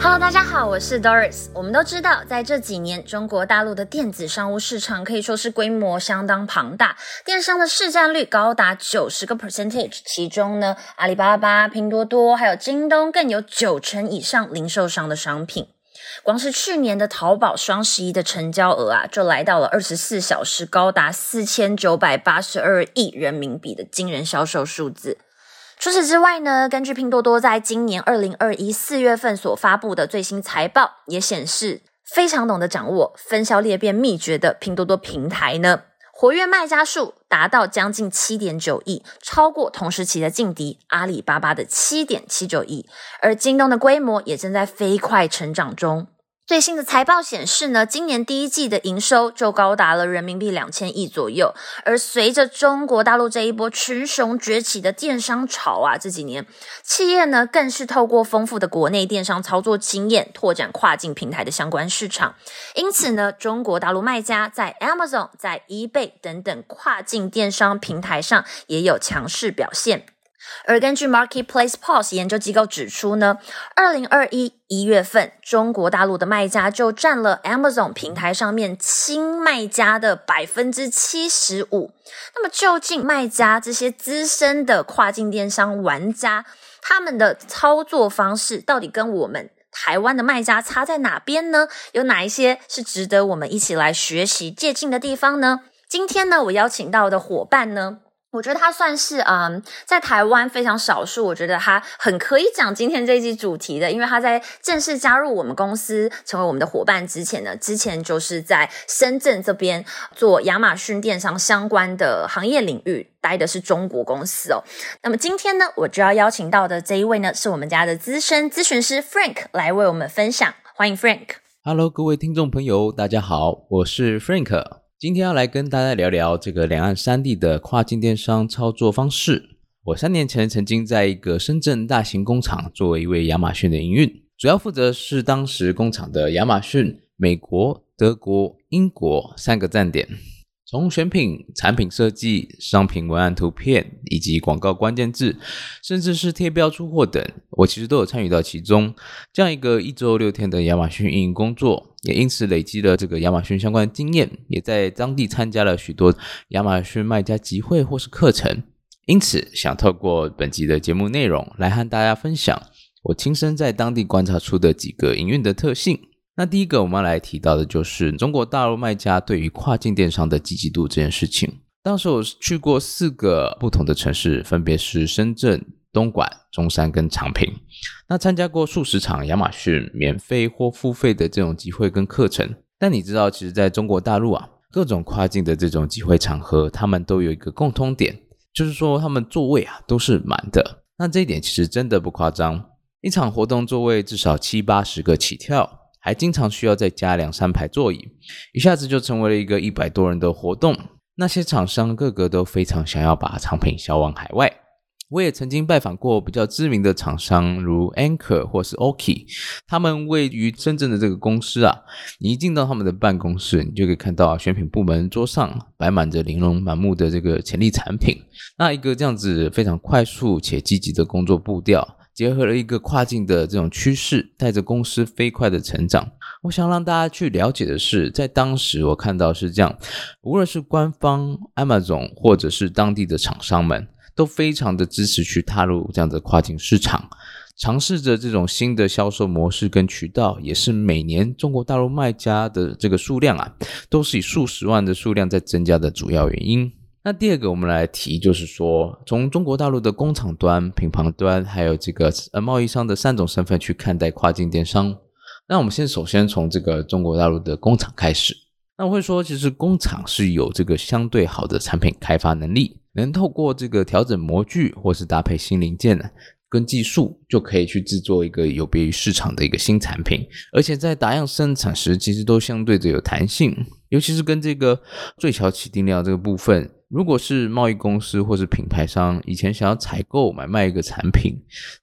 Hello，大家好，我是 Doris。我们都知道，在这几年，中国大陆的电子商务市场可以说是规模相当庞大，电商的市占率高达九十个 percentage。其中呢，阿里巴巴、拼多多还有京东更有九成以上零售商的商品。光是去年的淘宝双十一的成交额啊，就来到了二十四小时高达四千九百八十二亿人民币的惊人销售数字。除此之外呢，根据拼多多在今年二零二一四月份所发布的最新财报，也显示非常懂得掌握分销裂变秘诀的拼多多平台呢，活跃卖家数达到将近七点九亿，超过同时期的劲敌阿里巴巴的七点七九亿，而京东的规模也正在飞快成长中。最新的财报显示呢，今年第一季的营收就高达了人民币两千亿左右。而随着中国大陆这一波群雄崛起的电商潮啊，这几年企业呢更是透过丰富的国内电商操作经验，拓展跨境平台的相关市场。因此呢，中国大陆卖家在 Amazon、在 eBay 等等跨境电商平台上也有强势表现。而根据 Marketplace Pulse 研究机构指出呢，二零二一一月份，中国大陆的卖家就占了 Amazon 平台上面新卖家的百分之七十五。那么，究竟卖家这些资深的跨境电商玩家，他们的操作方式到底跟我们台湾的卖家差在哪边呢？有哪一些是值得我们一起来学习借鉴的地方呢？今天呢，我邀请到的伙伴呢？我觉得他算是嗯，在台湾非常少数。我觉得他很可以讲今天这一集主题的，因为他在正式加入我们公司成为我们的伙伴之前呢，之前就是在深圳这边做亚马逊电商相关的行业领域，待的是中国公司哦。那么今天呢，我就要邀请到的这一位呢，是我们家的资深咨询师 Frank 来为我们分享。欢迎 Frank。Hello，各位听众朋友，大家好，我是 Frank。今天要来跟大家聊聊这个两岸三地的跨境电商操作方式。我三年前曾经在一个深圳大型工厂作为一位亚马逊的营运，主要负责是当时工厂的亚马逊美国、德国、英国三个站点。从选品、产品设计、商品文案、图片以及广告关键字，甚至是贴标出货等，我其实都有参与到其中。这样一个一周六天的亚马逊运营工作，也因此累积了这个亚马逊相关的经验，也在当地参加了许多亚马逊卖家集会或是课程。因此，想透过本集的节目内容来和大家分享我亲身在当地观察出的几个营运的特性。那第一个我们要来提到的就是中国大陆卖家对于跨境电商的积极度这件事情。当时我去过四个不同的城市，分别是深圳、东莞、中山跟长平。那参加过数十场亚马逊免费或付费的这种集会跟课程。但你知道，其实在中国大陆啊，各种跨境的这种集会场合，他们都有一个共通点，就是说他们座位啊都是满的。那这一点其实真的不夸张，一场活动座位至少七八十个起跳。还经常需要再加两三排座椅，一下子就成为了一个一百多人的活动。那些厂商个个都非常想要把产品销往海外。我也曾经拜访过比较知名的厂商，如 Anchor 或是 Oki，他们位于深圳的这个公司啊，你一进到他们的办公室，你就可以看到选品部门桌上摆满着玲珑满目的这个潜力产品。那一个这样子非常快速且积极的工作步调。结合了一个跨境的这种趋势，带着公司飞快的成长。我想让大家去了解的是，在当时我看到是这样，无论是官方 Amazon 或者是当地的厂商们，都非常的支持去踏入这样的跨境市场，尝试着这种新的销售模式跟渠道，也是每年中国大陆卖家的这个数量啊，都是以数十万的数量在增加的主要原因。那第二个，我们来提，就是说，从中国大陆的工厂端、品牌端，还有这个呃贸易商的三种身份去看待跨境电商。那我们先首先从这个中国大陆的工厂开始。那我会说，其实工厂是有这个相对好的产品开发能力，能透过这个调整模具或是搭配新零件，跟技术，就可以去制作一个有别于市场的一个新产品，而且在打样生产时，其实都相对的有弹性，尤其是跟这个最小起订量这个部分。如果是贸易公司或是品牌商，以前想要采购买卖一个产品，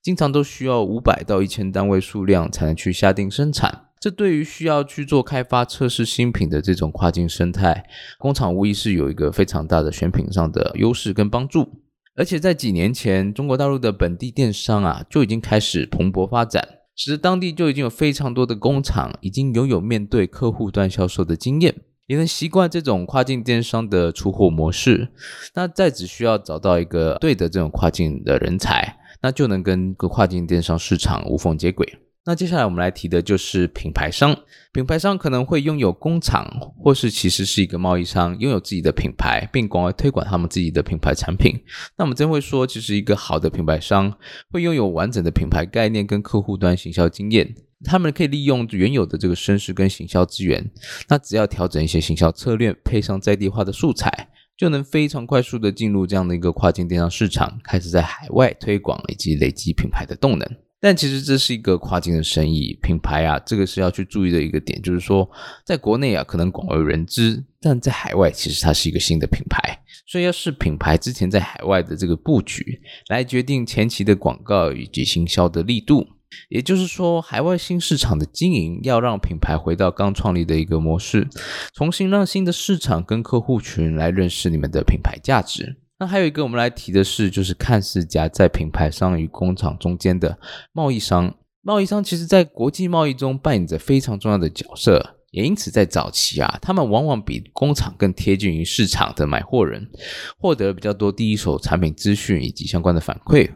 经常都需要五百到一千单位数量才能去下定生产。这对于需要去做开发测试新品的这种跨境生态工厂，无疑是有一个非常大的选品上的优势跟帮助。而且在几年前，中国大陆的本地电商啊就已经开始蓬勃发展，使得当地就已经有非常多的工厂已经拥有面对客户端销售的经验。也能习惯这种跨境电商的出货模式，那再只需要找到一个对的这种跨境的人才，那就能跟个跨境电商市场无缝接轨。那接下来我们来提的就是品牌商，品牌商可能会拥有工厂，或是其实是一个贸易商，拥有自己的品牌，并广为推广他们自己的品牌产品。那我们真会说，其实一个好的品牌商会拥有完整的品牌概念跟客户端行销经验。他们可以利用原有的这个声势跟行销资源，那只要调整一些行销策略，配上在地化的素材，就能非常快速的进入这样的一个跨境电商市场，开始在海外推广以及累积品牌的动能。但其实这是一个跨境的生意，品牌啊，这个是要去注意的一个点，就是说，在国内啊可能广为人知，但在海外其实它是一个新的品牌，所以要视品牌之前在海外的这个布局，来决定前期的广告以及行销的力度。也就是说，海外新市场的经营要让品牌回到刚创立的一个模式，重新让新的市场跟客户群来认识你们的品牌价值。那还有一个我们来提的是，就是看似夹在品牌商与工厂中间的贸易商。贸易商其实在国际贸易中扮演着非常重要的角色，也因此在早期啊，他们往往比工厂更贴近于市场的买货人，获得比较多第一手产品资讯以及相关的反馈。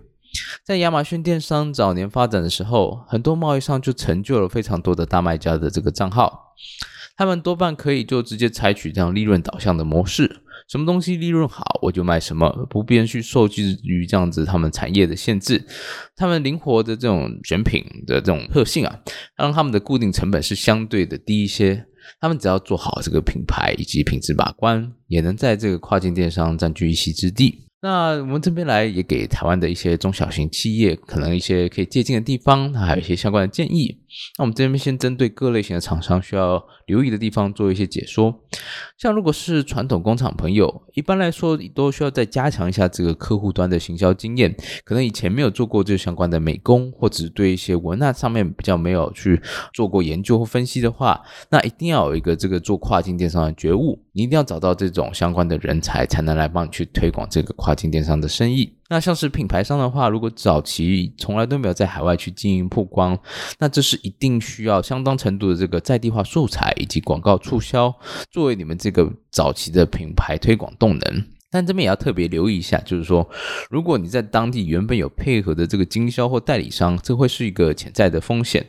在亚马逊电商早年发展的时候，很多贸易商就成就了非常多的大卖家的这个账号，他们多半可以就直接采取这样利润导向的模式，什么东西利润好我就卖什么，不必去受制于这样子他们产业的限制。他们灵活的这种选品的这种特性啊，让他们的固定成本是相对的低一些。他们只要做好这个品牌以及品质把关，也能在这个跨境电商占据一席之地。那我们这边来也给台湾的一些中小型企业，可能一些可以借鉴的地方，还有一些相关的建议。那我们这边先针对各类型的厂商需要留意的地方做一些解说。像如果是传统工厂朋友，一般来说都需要再加强一下这个客户端的行销经验，可能以前没有做过这相关的美工，或者对一些文案上面比较没有去做过研究或分析的话，那一定要有一个这个做跨境电商的觉悟，你一定要找到这种相关的人才，才能来帮你去推广这个跨境电商的生意。那像是品牌商的话，如果早期从来都没有在海外去经营曝光，那这是一定需要相当程度的这个在地化素材以及广告促销，作为你们这个早期的品牌推广动能。但这边也要特别留意一下，就是说，如果你在当地原本有配合的这个经销或代理商，这会是一个潜在的风险。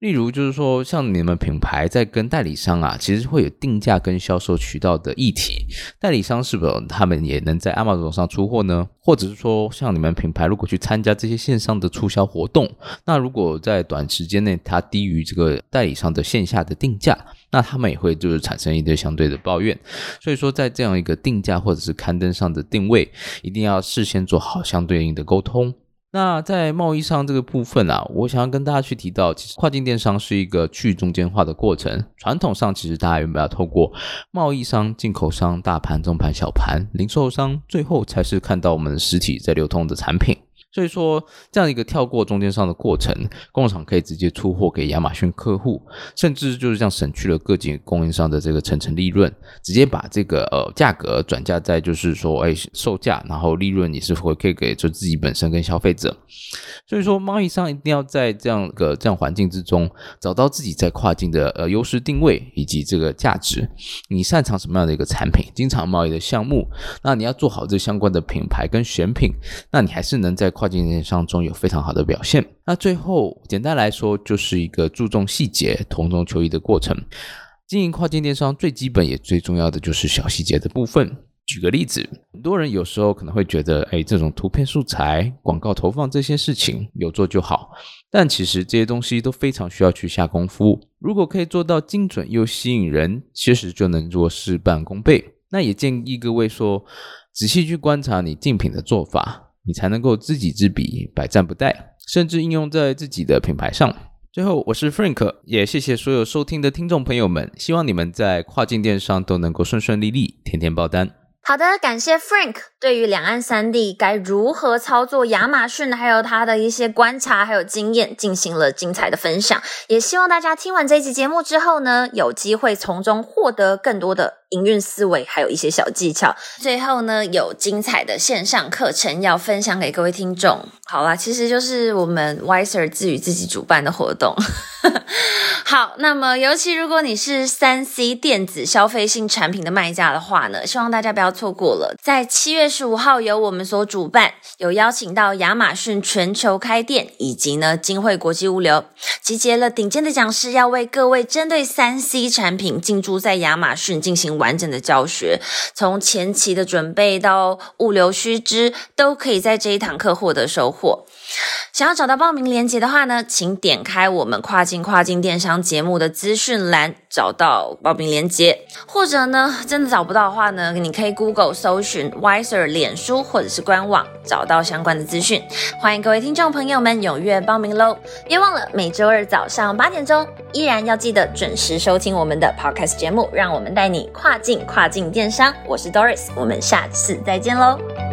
例如，就是说，像你们品牌在跟代理商啊，其实会有定价跟销售渠道的议题。代理商是否他们也能在 Amazon 上出货呢？或者是说，像你们品牌如果去参加这些线上的促销活动，那如果在短时间内它低于这个代理商的线下的定价，那他们也会就是产生一堆相对的抱怨。所以说，在这样一个定价或者是刊登上的定位，一定要事先做好相对应的沟通。那在贸易商这个部分啊，我想要跟大家去提到，其实跨境电商是一个去中间化的过程。传统上，其实大家原本要透过贸易商、进口商、大盘、中盘、小盘、零售商，最后才是看到我们实体在流通的产品。所以说，这样一个跳过中间商的过程，工厂可以直接出货给亚马逊客户，甚至就是这样省去了各级供应商的这个层层利润，直接把这个呃价格转嫁在就是说，哎，售价，然后利润也是回馈给就自己本身跟消费者。所以说，贸易商一定要在这样个这样环境之中，找到自己在跨境的呃优势定位以及这个价值。你擅长什么样的一个产品，经常贸易的项目，那你要做好这相关的品牌跟选品，那你还是能在跨跨境电商中有非常好的表现。那最后，简单来说，就是一个注重细节、同中求异的过程。经营跨境电商最基本也最重要的就是小细节的部分。举个例子，很多人有时候可能会觉得，哎，这种图片素材、广告投放这些事情有做就好，但其实这些东西都非常需要去下功夫。如果可以做到精准又吸引人，其实就能做事半功倍。那也建议各位说，仔细去观察你竞品的做法。你才能够知己知彼，百战不殆，甚至应用在自己的品牌上。最后，我是 Frank，也谢谢所有收听的听众朋友们，希望你们在跨境电商都能够顺顺利利，天天爆单。好的，感谢 Frank 对于两岸三地该如何操作亚马逊，还有他的一些观察还有经验，进行了精彩的分享。也希望大家听完这期节目之后呢，有机会从中获得更多的营运思维，还有一些小技巧。最后呢，有精彩的线上课程要分享给各位听众。好啦，其实就是我们 Wiser 自己自己主办的活动。好，那么尤其如果你是三 C 电子消费性产品的卖家的话呢，希望大家不要错过了。在七月十五号，由我们所主办，有邀请到亚马逊全球开店以及呢金汇国际物流，集结了顶尖的讲师，要为各位针对三 C 产品进驻在亚马逊进行完整的教学，从前期的准备到物流须知，都可以在这一堂课获得收获。想要找到报名链接的话呢，请点开我们跨境跨境电商节目的资讯栏，找到报名链接。或者呢，真的找不到的话呢，你可以 Google 搜寻 Wiser 脸书或者是官网，找到相关的资讯。欢迎各位听众朋友们踊跃报名喽！别忘了每周二早上八点钟，依然要记得准时收听我们的 Podcast 节目，让我们带你跨境跨境电商。我是 Doris，我们下次再见喽！